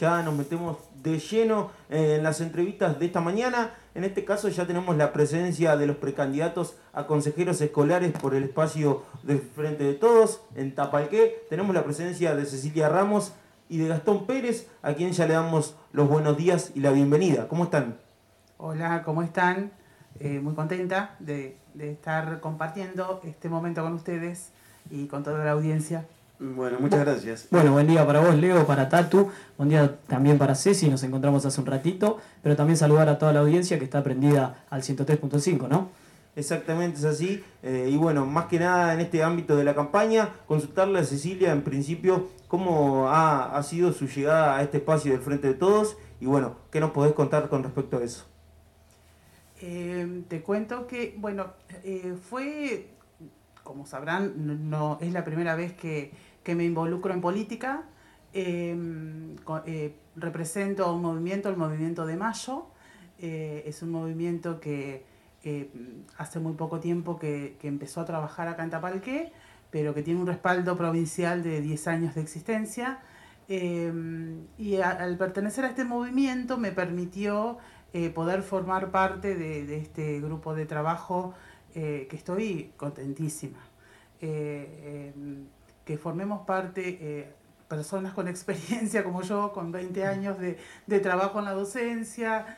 Ya nos metemos de lleno en las entrevistas de esta mañana. En este caso ya tenemos la presencia de los precandidatos a consejeros escolares por el espacio del Frente de Todos en Tapalqué. Tenemos la presencia de Cecilia Ramos y de Gastón Pérez, a quien ya le damos los buenos días y la bienvenida. ¿Cómo están? Hola, ¿cómo están? Eh, muy contenta de estar compartiendo este momento con ustedes y con toda la audiencia. Bueno, muchas gracias. Bueno, buen día para vos, Leo, para Tatu, buen día también para Ceci, nos encontramos hace un ratito, pero también saludar a toda la audiencia que está prendida al 103.5, ¿no? Exactamente, es así. Eh, y bueno, más que nada en este ámbito de la campaña, consultarle a Cecilia en principio cómo ha, ha sido su llegada a este espacio del Frente de Todos y bueno, ¿qué nos podés contar con respecto a eso? Eh, te cuento que, bueno, eh, fue, como sabrán, no, es la primera vez que, que me involucro en política. Co- eh, represento a un movimiento, el Movimiento de Mayo. Eh, es un movimiento que eh, hace muy poco tiempo que, que empezó a trabajar acá en Tapalqué, pero que tiene un respaldo provincial de 10 años de existencia. Eh, y al pertenecer a este movimiento me permitió eh, poder formar parte de este grupo de trabajo eh, que estoy contentísima. Eh, eh, que formemos parte eh, personas con experiencia como yo, con 20 años de, de trabajo en la docencia,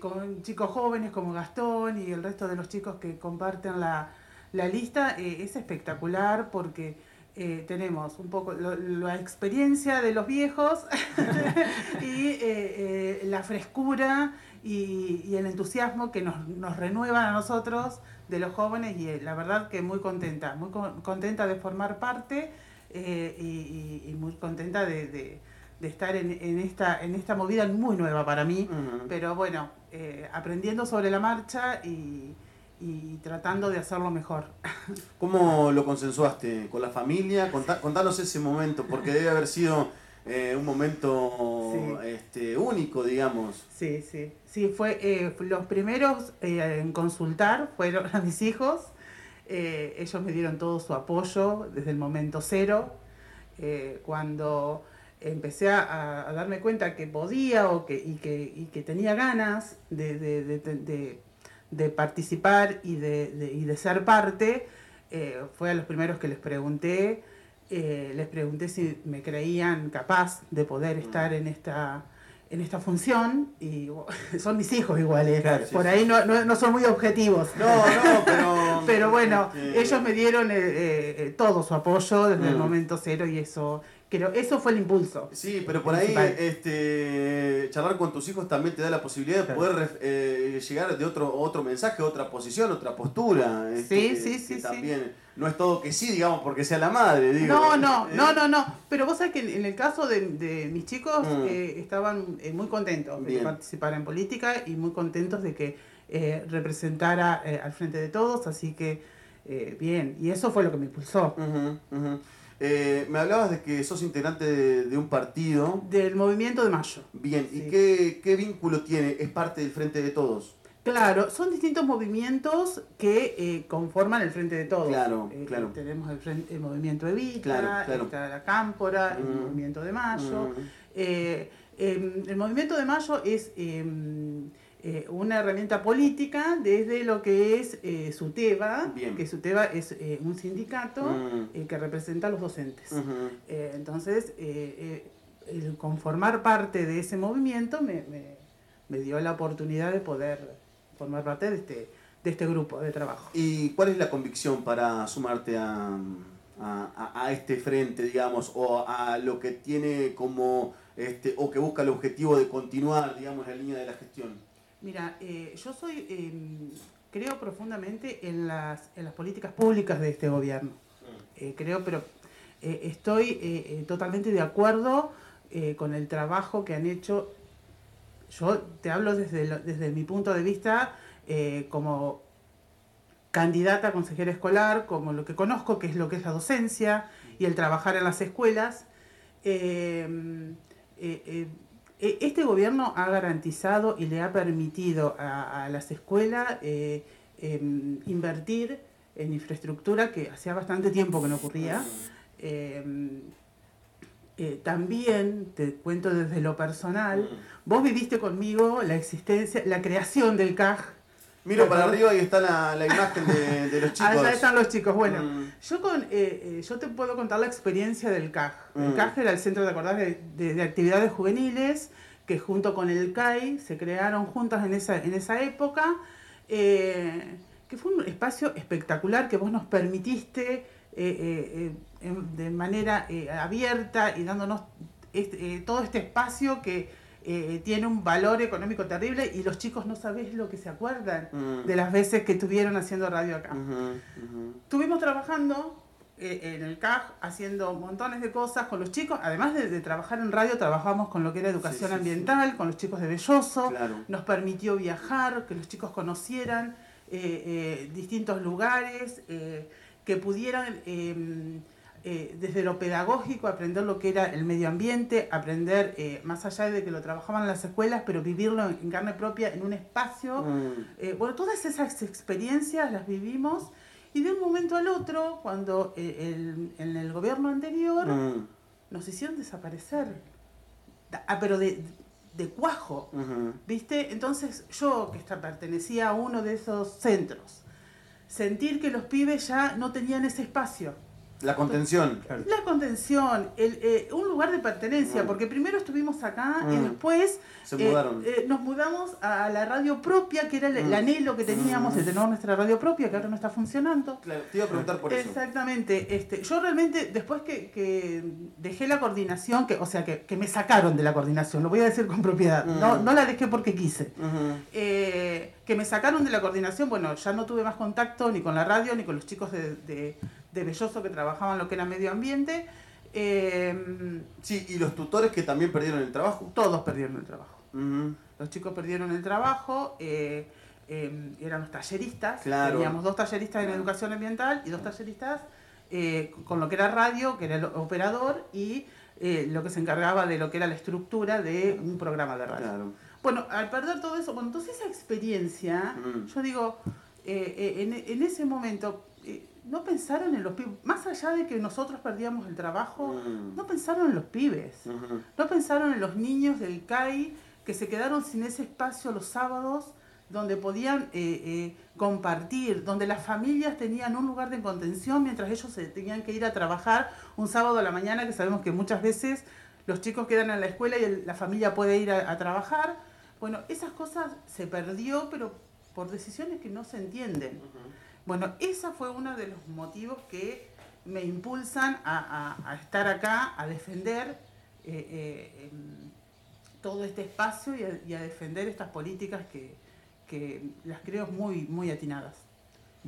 con chicos jóvenes como Gastón y el resto de los chicos que comparten la, la lista, es espectacular porque eh, tenemos un poco lo- la experiencia de los viejos y eh, eh, la frescura y, y el entusiasmo que nos, nos renuevan a nosotros de los jóvenes y eh, la verdad que muy contenta, muy con- contenta de formar parte eh, y, muy contenta de, de- de estar en, en esta, en esta movida muy nueva para mí, pero bueno, eh, aprendiendo sobre la marcha y, y tratando de hacerlo mejor. ¿Cómo lo consensuaste? ¿Con la familia? Contá- contanos ese momento, porque debe haber sido eh, un momento Sí. este, único, digamos. Sí, sí, sí, fue eh, los primeros eh, en consultar fueron a mis hijos. Eh, ellos me dieron todo su apoyo desde el momento cero. Cuando empecé a, a darme cuenta que podía o que, y, que, y que tenía ganas de, de- de- de- participar y de, de- y de ser parte, eh, fue a los primeros que les pregunté. Eh, les pregunté si me creían capaz de poder estar en esta, en esta función y son mis hijos iguales. Claro, sí, Por sí. ahí no, no, no son muy objetivos. No, no, pero... Pero bueno, este, ellos me dieron eh, eh, eh, todo su apoyo desde el Mm. momento cero y eso, creo, eso fue el impulso. Sí, pero por ahí este, charlar con tus hijos también te da la posibilidad de poder eh, llegar de otro, otro mensaje, otra posición, otra postura. este, Sí, sí, sí. También no es todo que sí, digamos, porque sea la madre, digo. No, no, ¿eh? no, no, no. Pero vos sabés que en, el caso de, de mis chicos Mm. eh, estaban eh, muy contentos de Bien. participar en política y muy contentos de que eh, representara eh, al frente de todos, así que eh, bien. Y eso fue lo que me impulsó. Ujú, ujú. Eh, me hablabas de que sos integrante de, de un partido. Del movimiento de mayo. Bien, ¿y qué, qué vínculo tiene? ¿Es parte del Frente de Todos? Claro, son distintos movimientos que eh, conforman el Frente de Todos. Claro, Eh, claro. Tenemos el, frente- el movimiento Evita, Claro, claro. está la Cámpora, el Mm. movimiento de Mayo. Mm. Em, el movimiento de Mayo es em, eh, una herramienta política desde lo que es eh, SUTEBA, Bien. que SUTEBA es eh, un sindicato Mm. eh, que representa a los docentes. Entonces, el conformar parte de ese movimiento me, me- me dio la oportunidad de poder formar parte de este, de este grupo de trabajo. ¿Y cuál es la convicción para sumarte a, a- a- a este frente, digamos, o a lo que tiene como, este, o que busca el objetivo de continuar, digamos, la línea de la gestión? Mira, eh, yo soy, eh, creo profundamente en las, en las políticas públicas de este gobierno. Eh, creo, pero eh, estoy totalmente de acuerdo con el trabajo que han hecho. Yo te hablo desde, lo- desde mi punto de vista como candidata a consejera escolar, como lo que conozco, que es lo que es la docencia y el trabajar en las escuelas. Eh, eh, este gobierno ha garantizado y le ha permitido a, a las escuelas eh, em, invertir en infraestructura que hacía bastante tiempo que no ocurría. Eh, eh, también, te cuento desde lo personal, vos viviste conmigo la existencia, la creación del CAJ. Miro para arriba y está la, la imagen de, de los chicos. Allá están los chicos. Bueno, Mm. yo, con, eh, eh, yo te puedo contar la experiencia del CAJ. El Mm. CAJ era el Centro de, acordás, de, de- de Actividades Juveniles, que junto con el CAI se crearon juntas en esa, en esa época, eh, que fue un espacio espectacular que vos nos permitiste eh, de manera abierta y dándonos este, todo este espacio que eh, tiene un valor económico terrible y los chicos no sabés lo que se acuerdan Mm. de las veces que estuvieron haciendo radio acá. Ujú. Estuvimos trabajando eh, en el CAJ, haciendo montones de cosas con los chicos. Además de, de trabajar en radio, trabajamos con lo que era educación Sí, sí, ambiental, con los chicos de Belloso. Claro. Nos permitió viajar, que los chicos conocieran eh, distintos lugares, que pudieran eh, desde lo pedagógico aprender lo que era el medio ambiente, aprender eh, más allá de que lo trabajaban en las escuelas, pero vivirlo en, en carne propia en un espacio. Mm. Eh, bueno, todas esas experiencias las vivimos y de un momento al otro, cuando el- en el gobierno anterior Mm. nos hicieron desaparecer, ah, pero de, de cuajo. ¿viste? Entonces yo, que esta- pertenecía a uno de esos centros, sentir que los pibes ya no tenían ese espacio. La contención. La contención, el, eh, un lugar de pertenencia, Mm. porque primero estuvimos acá y Mm. después Se eh, mudaron. eh, nos mudamos a la radio propia, que era el, el Mm. anhelo que teníamos Mm. de tener nuestra radio propia, que ahora no está funcionando. Claro, te iba a preguntar por eso. Exactamente. Este, yo realmente, después que, que dejé la coordinación, que, o sea, que, que me sacaron de la coordinación, lo voy a decir con propiedad, no, Mm. no la dejé porque quise. Ujú. Que me sacaron de la coordinación, bueno, ya no tuve más contacto ni con la radio ni con los chicos de, de, de Belloso que trabajaban lo que era medio ambiente. Eh, Sí, y los tutores que también perdieron el trabajo. todos perdieron el trabajo. Los chicos perdieron el trabajo, eh, eh, eran los talleristas, Claro. teníamos dos talleristas en educación ambiental y dos talleristas eh, con lo que era radio, que era el operador, y eh, lo que se encargaba de lo que era la estructura de un programa de radio. Claro. Bueno, al perder todo eso, bueno, entonces esa experiencia, Mm. yo digo, eh, eh, en, en ese momento, eh, no pensaron en los pibes, más allá de que nosotros perdíamos el trabajo, Mm. no pensaron en los pibes. No pensaron en los niños del CAI que se quedaron sin ese espacio los sábados donde podían eh, compartir, donde las familias tenían un lugar de contención mientras ellos se tenían que ir a trabajar un sábado a la mañana, que sabemos que muchas veces los chicos quedan en la escuela y el- la familia puede ir a, a trabajar. Bueno, esas cosas se perdió, pero por decisiones que no se entienden. Bueno, ese fue uno de los motivos que me impulsan a, a- a estar acá, a defender eh, eh, em, todo este espacio y a, y a defender estas políticas que, que las creo muy, muy atinadas.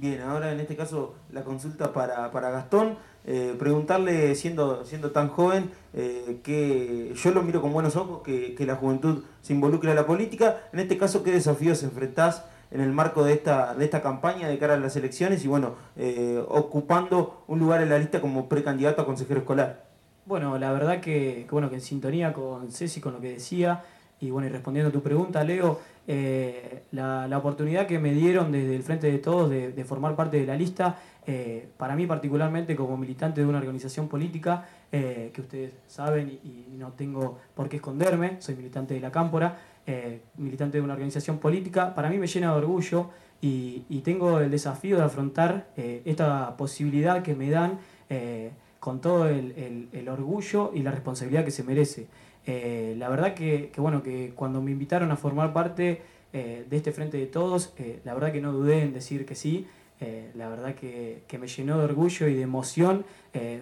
Bien, ahora en este caso la consulta para, para Gastón, eh, preguntarle, siendo, siendo tan joven, eh, que yo lo miro con buenos ojos, que, que la juventud se involucre en la política. En este caso, ¿qué desafíos enfrentás en el marco de esta, de esta campaña de cara a las elecciones y bueno, eh, ocupando un lugar en la lista como precandidato a consejero escolar? Bueno, la verdad que, que, bueno, que en sintonía con Ceci, con lo que decía, y bueno, y respondiendo a tu pregunta, Leo, eh, la, la oportunidad que me dieron desde el Frente de Todos de, formar parte de la lista, eh, para mí particularmente como militante de una organización política, eh, que ustedes saben y, y no tengo por qué esconderme, soy militante de la Cámpora, militante de una organización política, para mí me llena de orgullo y, y tengo el desafío de afrontar esta posibilidad que me dan con todo el, el- orgullo y la responsabilidad que se merece. Eh, la verdad que, que, bueno, que cuando me invitaron a formar parte eh, de este Frente de Todos, eh, la verdad que no dudé en decir que sí. La verdad que, que me llenó de orgullo y de emoción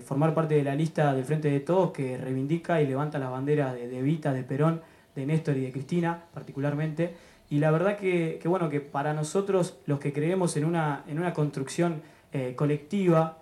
formar parte de la lista del Frente de Todos que reivindica y levanta las banderas de, de Evita, de Perón, de Néstor y de Cristina particularmente. Y la verdad que, que, bueno, que para nosotros los que creemos en una, en una construcción colectiva,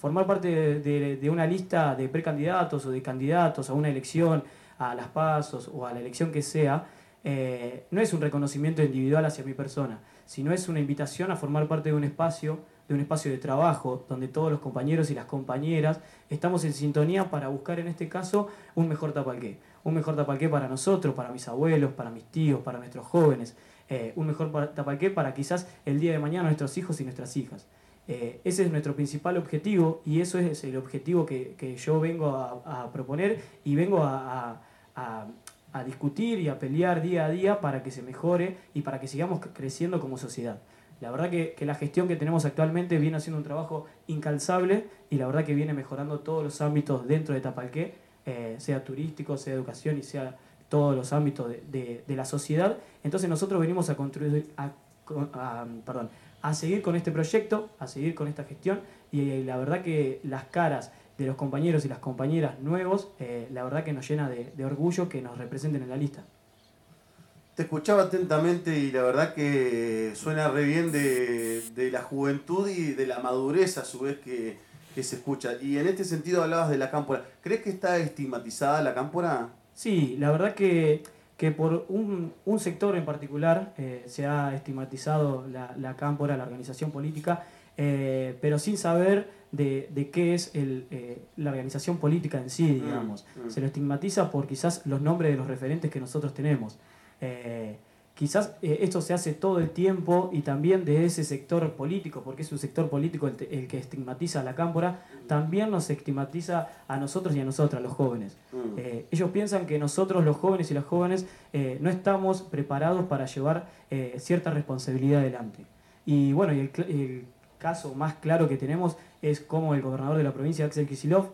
formar parte de, una lista de precandidatos o de candidatos a una elección, a las pasos o a la elección que sea, eh, no es un reconocimiento individual hacia mi persona, sino es una invitación a formar parte de un espacio, de un espacio de trabajo, donde todos los compañeros y las compañeras estamos en sintonía para buscar en este caso un mejor tapalqué. Un mejor tapalqué para nosotros, para mis abuelos, para mis tíos, para nuestros jóvenes. eh, un mejor pa- tapalqué para quizás el día de mañana nuestros hijos y nuestras hijas. Eh, ese es nuestro principal objetivo y eso es el objetivo que, yo vengo a, proponer y vengo a, discutir y a pelear día a día para que se mejore y para que sigamos creciendo como sociedad. La verdad que, la gestión que tenemos actualmente viene haciendo un trabajo incalzable y la verdad que viene mejorando todos los ámbitos dentro de Tapalqué, eh, sea turístico, sea educación y sea todos los ámbitos de, la sociedad. Entonces nosotros venimos a construir, perdón, a seguir con este proyecto, a seguir con esta gestión y, la verdad que las caras de los compañeros y las compañeras nuevos, eh, la verdad que nos llena de, orgullo que nos representen en la lista. Te escuchaba atentamente y la verdad que suena re bien de, la juventud y de la madurez a su vez que, que, se escucha. Y en este sentido hablabas de la cámpora. ¿Crees que está estigmatizada la cámpora? Sí, la verdad que que por un, un sector en particular eh, se ha estigmatizado la, la cámpora, la organización política, eh, pero sin saber de, de qué es el, eh, la organización política en sí, mm, digamos. Mm. Se lo estigmatiza por quizás los nombres de los referentes que nosotros tenemos. Quizás eh, esto se hace todo el tiempo y también de ese sector político, porque es un sector político el, que estigmatiza a la cámpora, también nos estigmatiza a nosotros y a nosotras, los jóvenes. Mm. Eh, ellos piensan que nosotros, los jóvenes y las jóvenes, eh, no estamos preparados para llevar cierta responsabilidad adelante. Y bueno, y el, caso más claro que tenemos es cómo el gobernador de la provincia, Axel Kisilov,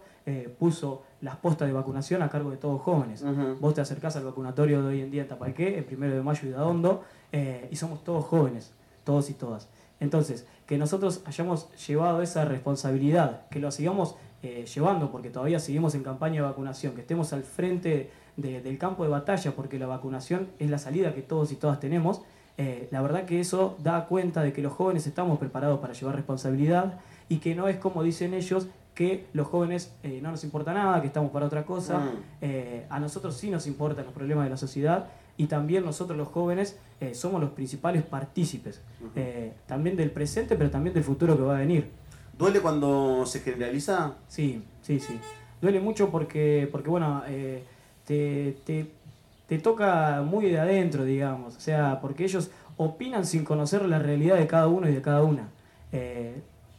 puso las postas de vacunación a cargo de todos jóvenes. Vos te acercás al vacunatorio de hoy en día en Tapalqué, el primero de mayo y de Adondo, eh, y somos todos jóvenes, todos y todas. Entonces, que nosotros hayamos llevado esa responsabilidad, que lo sigamos eh, llevando, porque todavía seguimos en campaña de vacunación, que estemos al frente del campo de batalla, porque la vacunación es la salida que todos y todas tenemos, eh, la verdad que eso da cuenta de que los jóvenes estamos preparados para llevar responsabilidad y que no es como dicen ellos, que los jóvenes eh, no nos importa nada, que estamos para otra cosa. Mm. Eh, a nosotros sí nos importan los problemas de la sociedad y también nosotros los jóvenes somos los principales partícipes, también del presente, pero también del futuro que va a venir. ¿Duele cuando se generaliza? Sí, sí, sí. Duele mucho porque, porque bueno, te, te, toca muy de adentro, digamos. O sea, porque ellos opinan sin conocer la realidad de cada uno y de cada una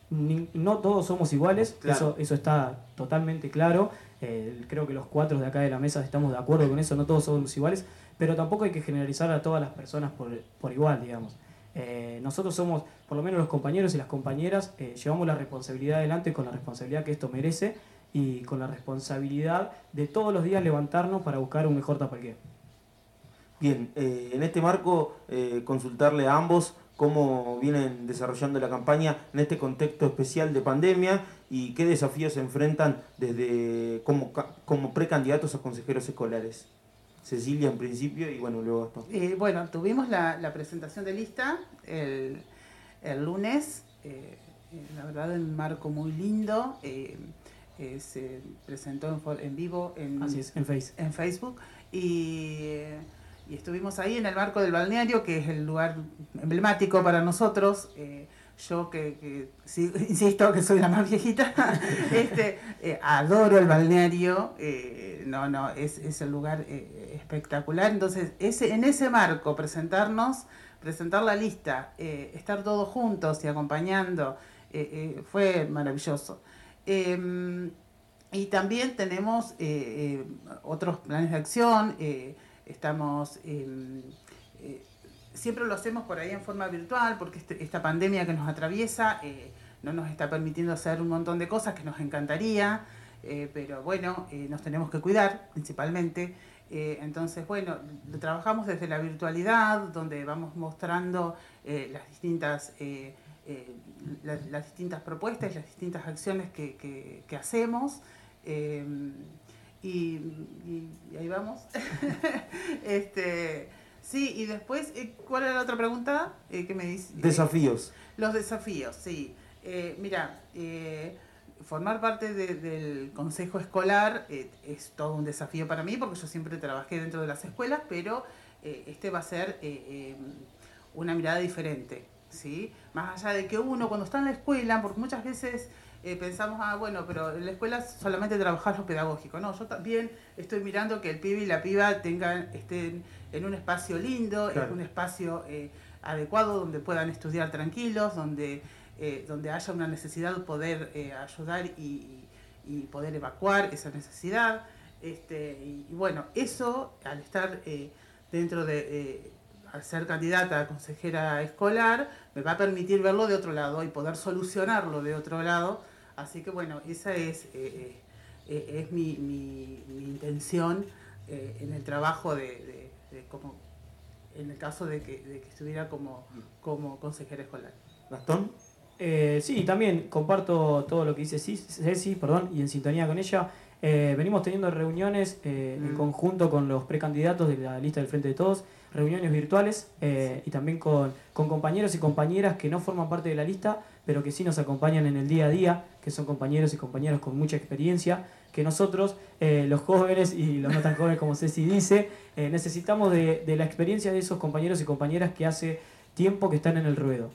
no todos somos iguales, eso, eso está totalmente claro. Eh, creo que los cuatro de acá de la mesa estamos de acuerdo con eso, no todos somos iguales, pero tampoco hay que generalizar a todas las personas por, igual, digamos. Eh, nosotros somos, por lo menos los compañeros y las compañeras, eh, llevamos la responsabilidad adelante con la responsabilidad que esto merece y con la responsabilidad de todos los días levantarnos para buscar un mejor tapalqué. Bien, en este marco, consultarle a ambos cómo vienen desarrollando la campaña en este contexto especial de pandemia y qué desafíos se enfrentan desde como, como precandidatos a consejeros escolares. Cecilia en principio y bueno, luego esto. Eh, bueno, tuvimos la, presentación de lista el, lunes, eh, la verdad en un marco muy lindo, eh, se presentó en, vivo en, en, face. en Facebook y y estuvimos ahí en el marco del balneario, que es el lugar emblemático para nosotros. Eh, yo que, insisto que soy la más viejita, este, eh, adoro el balneario, eh, no, no, es, es el lugar espectacular. Entonces, ese, en ese marco, presentarnos, presentar la lista, estar todos juntos y acompañando, fue maravilloso. Em, y también tenemos otros planes de acción. Estamos, em, eh, siempre lo hacemos por ahí en forma virtual porque este, esta pandemia que nos atraviesa eh, no nos está permitiendo hacer un montón de cosas que nos encantaría, eh, pero bueno, nos tenemos que cuidar principalmente. entonces, bueno, trabajamos desde la virtualidad, donde vamos mostrando las distintas... las distintas propuestas las distintas acciones que, que hacemos. Em, y, ahí vamos. este, sí, y después, eh, ¿cuál era la otra pregunta eh, que me dice? Desafíos. los desafíos, sí. Eh, mira, formar parte del consejo escolar es todo un desafío para mí porque yo siempre trabajé dentro de las escuelas, pero este va a ser una mirada diferente, ¿sí? Más allá de que uno cuando está en la escuela, porque muchas veces eh, pensamos, ah, bueno, pero en la escuela solamente trabajar lo pedagógico. No, yo también estoy mirando que el pibe y la piba tengan, estén en un espacio lindo, en un espacio eh, adecuado donde puedan estudiar tranquilos, donde donde haya una necesidad de poder ayudar y, poder evacuar esa necesidad. Este, y, bueno, eso al estar dentro de, al ser candidata a consejera escolar, me va a permitir verlo de otro lado y poder solucionarlo de otro lado. Así que bueno, esa es, eh, eh, es mi, mi, intención eh, en el trabajo de, como en el caso de que, de que estuviera como, como consejera escolar. Gastón. sí, también comparto todo lo que dice Ceci, perdón, y en sintonía con ella. Venimos teniendo reuniones en mm. conjunto con los precandidatos de la lista del Frente de Todos reuniones virtuales eh, y también con, compañeros y compañeras que no forman parte de la lista, pero que sí nos acompañan en el día a día, que son compañeros y compañeras con mucha experiencia, que nosotros, eh, los jóvenes y los no tan jóvenes como Ceci dice, eh, necesitamos de, la experiencia de esos compañeros y compañeras que hace tiempo que están en el ruedo.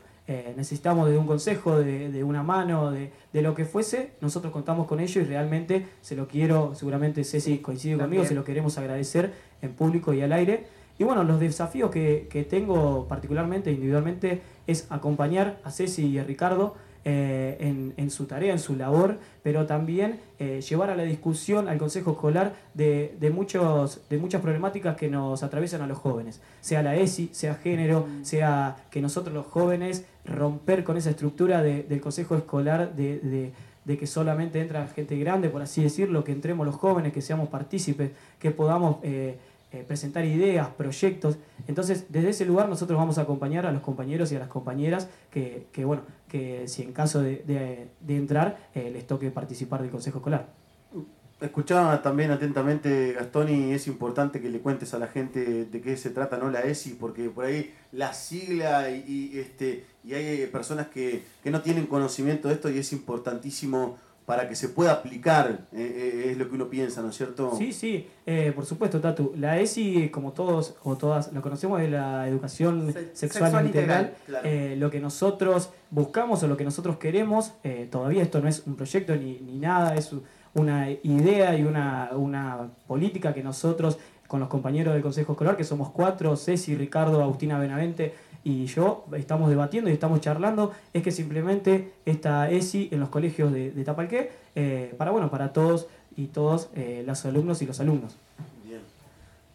Necesitamos de un consejo, de, una mano, de, lo que fuese, nosotros contamos con ello y realmente se lo quiero, seguramente Ceci coincide conmigo, se lo queremos agradecer en público y al aire. Y bueno, los desafíos que, tengo particularmente, individualmente, es acompañar a Ceci y a Ricardo eh, en, su tarea, en su labor, pero también eh, llevar a la discusión al Consejo Escolar de, muchos, de muchas problemáticas que nos atraviesan a los jóvenes, sea la ESI, sea género, sea que nosotros los jóvenes romper con esa estructura del Consejo Escolar de, que solamente entra gente grande, por así decirlo, que entremos los jóvenes, que seamos partícipes, que podamos... Eh, eh, presentar ideas, proyectos. Entonces, desde ese lugar nosotros vamos a acompañar a los compañeros y a las compañeras que, bueno, que si en caso de, entrar eh, les toque participar del Consejo Escolar. Escuchaba también atentamente, Gastón, y es importante que le cuentes a la gente de qué se trata no la ESI, porque por ahí la sigla y, este, y hay personas que, que no tienen conocimiento de esto y es importantísimo para que se pueda aplicar, eh, eh, es lo que uno piensa, ¿no es cierto? Sí, sí, eh, por supuesto, Tatu. La ESI, como todos o todas lo conocemos, de la educación sexual, integral. lo que nosotros buscamos o lo que nosotros queremos, todavía esto no es un proyecto ni, ni nada, es una idea y una, una política que nosotros, con los compañeros del Consejo Escolar, que somos cuatro, Ceci, Ricardo, Agustina Benavente, y yo estamos debatiendo y estamos charlando es que simplemente esta ESI en los colegios de, de Tapalqué eh, para bueno para todos y todos eh, los alumnos y los alumnos. Bien.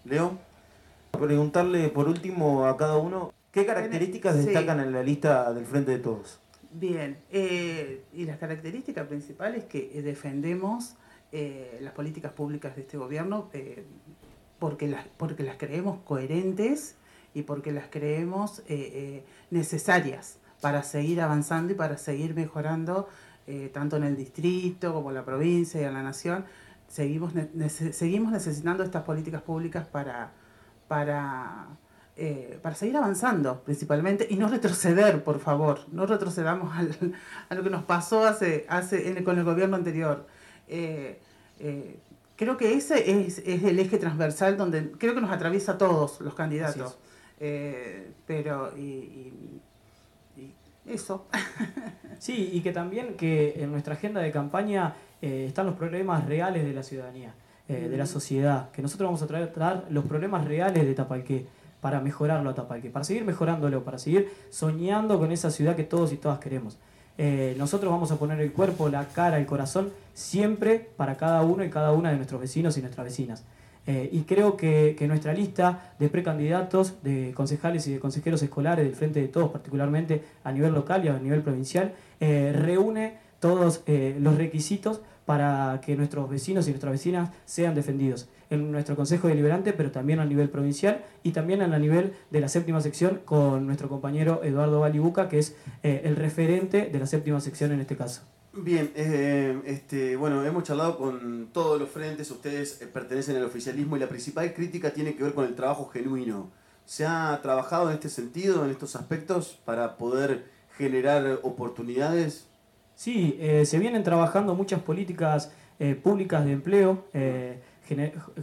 Leo. Preguntarle por último a cada uno qué características destacan en la lista del Frente de Todos. Bien, eh, y las características principales que defendemos las políticas públicas de este gobierno porque, las, porque las creemos coherentes y porque las creemos eh, eh, necesarias para seguir avanzando y para seguir mejorando eh, tanto en el distrito como en la provincia y en la nación. Seguimos, seguimos necesitando estas políticas públicas para, para, para seguir avanzando principalmente y no retroceder, por favor. No retrocedamos a lo que nos pasó hace, hace con el gobierno anterior. creo que ese es, es, el eje transversal donde creo que nos atraviesa a todos los candidatos. Eh, pero, y, eso. sí, y que también que en nuestra agenda de campaña eh, están los problemas reales de la ciudadanía, eh, de la sociedad, que nosotros vamos a tratar los problemas reales de Tapalqué para mejorarlo a Tapalqué, para seguir mejorándolo, para seguir soñando con esa ciudad que todos y todas queremos. Nosotros vamos a poner el cuerpo, la cara, el corazón, siempre para cada uno y cada una de nuestros vecinos y nuestras vecinas. Eh, y creo que, nuestra lista de precandidatos, de concejales y de consejeros escolares del Frente de Todos, particularmente a nivel local y a nivel provincial, eh, reúne todos eh, los requisitos para que nuestros vecinos y nuestras vecinas sean defendidos en nuestro Consejo Deliberante, pero también a nivel provincial y también a nivel de la séptima sección con nuestro compañero Eduardo Balibuca, que es el referente de la séptima sección en este caso. Bien, eh, este, bueno, hemos charlado con todos los frentes, ustedes eh, pertenecen al oficialismo y la principal crítica tiene que ver con el trabajo genuino. ¿Se ha trabajado en este sentido, en estos aspectos, para poder generar oportunidades? Sí, eh, se vienen trabajando muchas políticas públicas de empleo.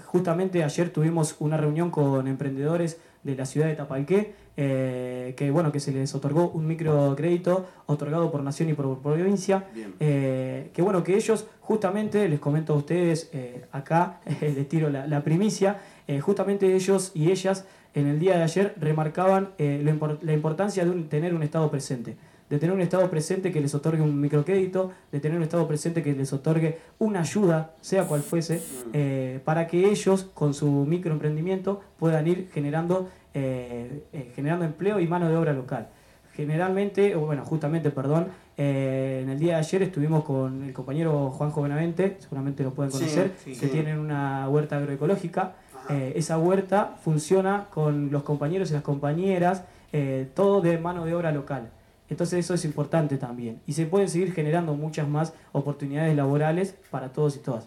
Justamente ayer tuvimos una reunión con emprendedores de la ciudad de Tapalqué eh, que bueno que se les otorgó un microcrédito otorgado por nación y por, provincia. Eh, que bueno que ellos justamente les comento a ustedes eh, acá les tiro la, primicia justamente ellos y ellas en el día de ayer remarcaban la importancia de tener un estado presente de tener un Estado presente que les otorgue un microcrédito, de tener un Estado presente que les otorgue una ayuda, sea cual fuese, Mm. eh, para que ellos con su microemprendimiento puedan ir generando, eh, eh, generando empleo y mano de obra local. Generalmente, o bueno, justamente, perdón, eh, en el día de ayer estuvimos con el compañero Juanjo Benavente, seguramente lo pueden conocer, sí, que sí. tienen una huerta agroecológica. Esa huerta funciona con los compañeros y las compañeras, eh, todo de mano de obra local. Entonces eso es importante también. Y se pueden seguir generando muchas más oportunidades laborales para todos y todas.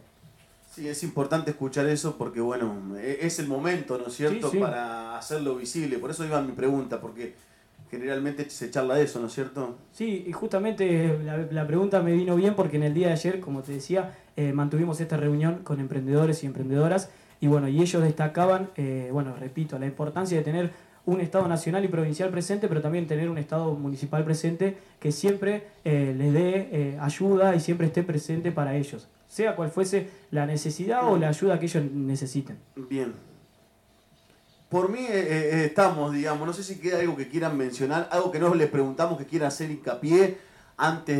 Sí, es importante escuchar eso porque, bueno, e- es el momento, ¿no es cierto?, Sí, sí. para hacerlo visible. Por eso iba mi pregunta, porque generalmente se charla de eso, ¿no es cierto? Sí, y justamente la, la pregunta me vino bien porque en el día de ayer, como te decía, eh, mantuvimos esta reunión con emprendedores y emprendedoras y bueno, y ellos destacaban, eh, bueno, repito, la importancia de tener un Estado nacional y provincial presente, pero también tener un Estado municipal presente que siempre eh, les dé eh, ayuda y siempre esté presente para ellos, sea cual fuese la necesidad o la ayuda que ellos necesiten. Bien. Por mí eh, estamos, digamos, no sé si queda algo que quieran mencionar, algo que no les preguntamos que quieran hacer hincapié antes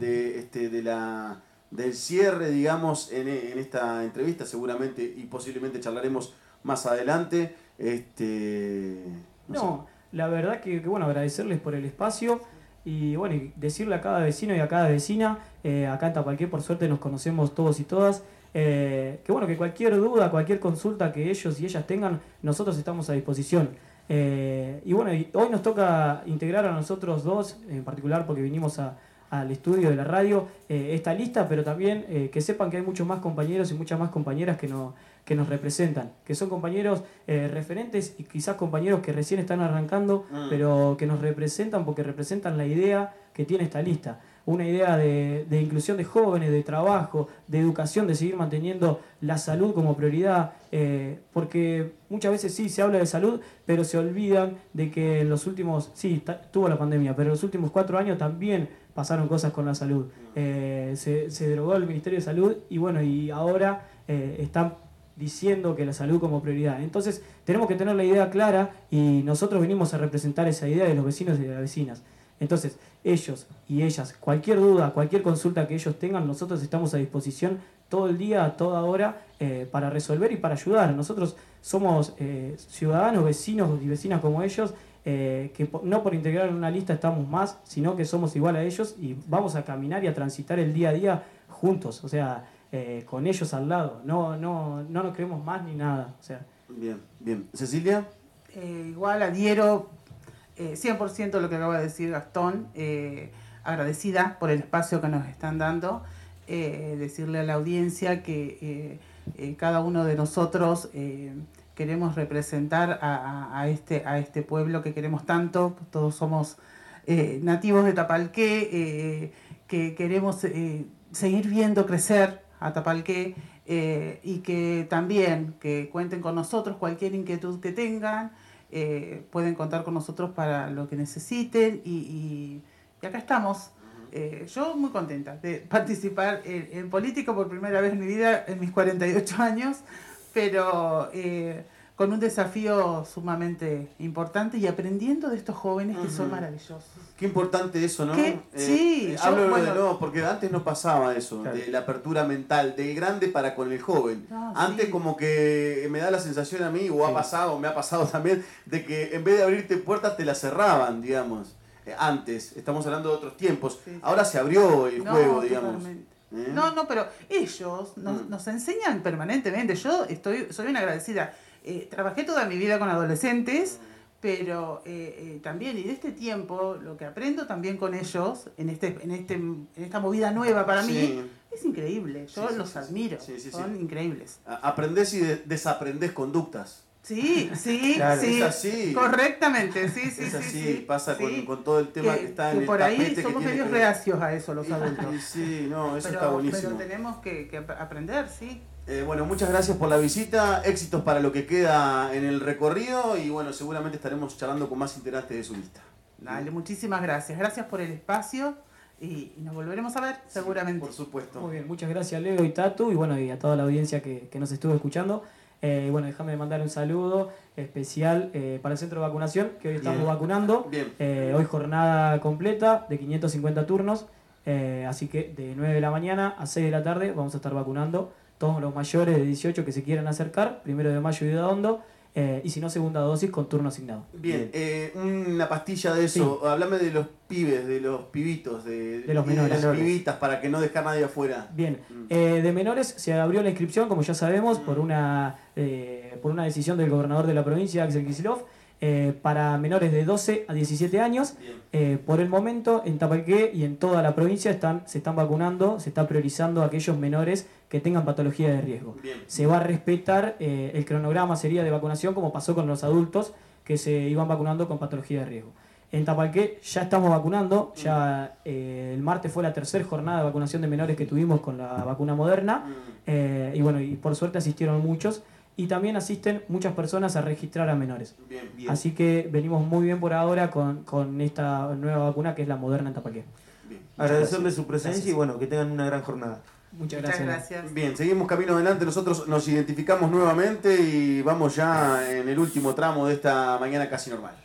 de, este, la, del cierre, digamos, en esta entrevista, seguramente y posiblemente charlaremos más adelante. Este, No, la verdad que, que, bueno, agradecerles por el espacio y bueno, y decirle a cada vecino y a cada vecina, eh, acá en Tapalqué por suerte nos conocemos todos y todas, eh, que bueno, que cualquier duda, cualquier consulta que ellos y ellas tengan, nosotros estamos a disposición. Eh, y bueno, hoy nos toca integrar a nosotros dos, en particular porque vinimos a- al estudio de la radio, esta lista, pero también que sepan que hay muchos más compañeros y muchas más compañeras que, no, que nos representan, que son compañeros eh, referentes y quizás compañeros que recién están arrancando, Mm. pero que nos representan porque representan la idea que tiene esta lista. Una idea de, de inclusión de jóvenes, de trabajo, de educación, de seguir manteniendo la salud como prioridad, eh, porque muchas veces sí se habla de salud, pero se olvidan de que en los últimos, sí, tuvo la pandemia, pero en los últimos cuatro años también pasaron cosas con la salud. Eh, se, se derogó el Ministerio de Salud y bueno, y ahora están diciendo que la salud como prioridad. Entonces tenemos que tener la idea clara y nosotros venimos a representar esa idea de los vecinos y de las vecinas. Entonces, ellos y ellas, cualquier duda, cualquier consulta que ellos tengan, nosotros estamos a disposición todo el día, a toda hora, eh, para resolver y para ayudar. Nosotros somos eh, ciudadanos, vecinos y vecinas como ellos, eh, que no por integrar en una lista estamos más, sino que somos igual a ellos y vamos a caminar y a transitar el día a día juntos, o sea, eh, con ellos al lado. No, no, no nos creemos más ni nada. O sea, Bien, bien. Cecilia. Eh, igual adhiero eh, 100% lo que acaba de decir Gastón, eh, agradecida por el espacio que nos están dando, eh, decirle a la audiencia que eh, eh, cada uno de nosotros eh, queremos representar a, a- a este, a este pueblo que queremos tanto, todos somos eh, nativos de Tapalqué, eh, que queremos eh, seguir viendo crecer a Tapalqué eh, y que también que cuenten con nosotros cualquier inquietud que tengan, eh, pueden contar con nosotros para lo que necesiten y, y- y acá estamos. Eh, yo muy contenta de participar en, en política por primera vez en mi vida, en mis 48 años, pero eh, con un desafío sumamente importante y aprendiendo de estos jóvenes que son maravillosos. Qué importante eso, ¿no? ¿Qué? Sí, yo, hablo de nuevo, porque antes no pasaba eso, Claro. de la apertura mental, del grande para con el joven. No, antes sí. como que me da la sensación a mí, o ha Sí. pasado, me ha pasado también, de que en vez de abrirte puertas te las cerraban, digamos. Eh, Antes, estamos hablando de otros tiempos. Sí. Ahora se abrió el No, juego, digamos. totalmente. ¿Eh? No, no, pero ellos nos, Mm. nos enseñan permanentemente. Yo estoy, soy una agradecida. Eh, trabajé toda mi vida con adolescentes, pero eh, eh, también, y de este tiempo, lo que aprendo también con ellos, en, este, en, este, en esta movida nueva para mí, es increíble. Yo Sí, los admiro. Son increíbles. A- Aprendés y de- desaprendés conductas. Sí, sí, Claro, sí. es así. Correctamente, sí, sí, es sí, así, sí, pasa sí. Con, con todo el tema que, está en el por ahí tapete que somos medios que reacios a eso los adultos. y sí, no, eso pero, está buenísimo. pero tenemos que, que ap- aprender, sí. Eh, bueno, muchas gracias por la visita, éxitos para lo que queda en el recorrido y bueno, seguramente estaremos charlando con más integrantes de su lista. Dale, muchísimas gracias. Gracias por el espacio y, y nos volveremos a ver seguramente. Por supuesto. Muy bien, muchas gracias Leo y Tatu y bueno, y a toda la audiencia que, que nos estuvo escuchando. Eh, bueno, déjame mandar un saludo especial eh, para el centro de vacunación, que hoy estamos Bien. vacunando. Bien. Eh, hoy jornada completa de 550 turnos, eh, así que de 9 de la mañana a 6 de la tarde vamos a estar vacunando todos los mayores de 18 que se quieran acercar, primero de mayo y de hondo, eh, y si no, segunda dosis con turno asignado. Bien, eh, una pastilla de eso. Háblame de los pibes, de los pibitos, de, De los menores. las pibitas, para que no dejar nadie afuera. Bien, Mm. eh, de menores se abrió la inscripción, como ya sabemos, por una, eh, por una decisión del gobernador de la provincia, Axel Kicillof, eh, para menores de 12 a 17 años. Eh, por el momento, en Tapalqué y en toda la provincia están, se están vacunando, se está priorizando a aquellos menores que tengan patología de riesgo. Bien. Se va a respetar eh, el cronograma sería de vacunación como pasó con los adultos que se iban vacunando con patología de riesgo. En Tapalqué ya estamos vacunando, ya eh, el martes fue la tercera jornada de vacunación de menores que tuvimos con la vacuna moderna Mm. eh, y bueno, y por suerte asistieron muchos y también asisten muchas personas a registrar a menores. Bien. Bien. Así que venimos muy bien por ahora con, con esta nueva vacuna que es la moderna en Tapalqué. Bien. Agradecerle su presencia Gracias. y bueno, que tengan una gran jornada. Muchas Muchas gracias. gracias. Bien, seguimos camino adelante. Nosotros nos identificamos nuevamente y vamos ya en el último tramo de esta mañana casi normal.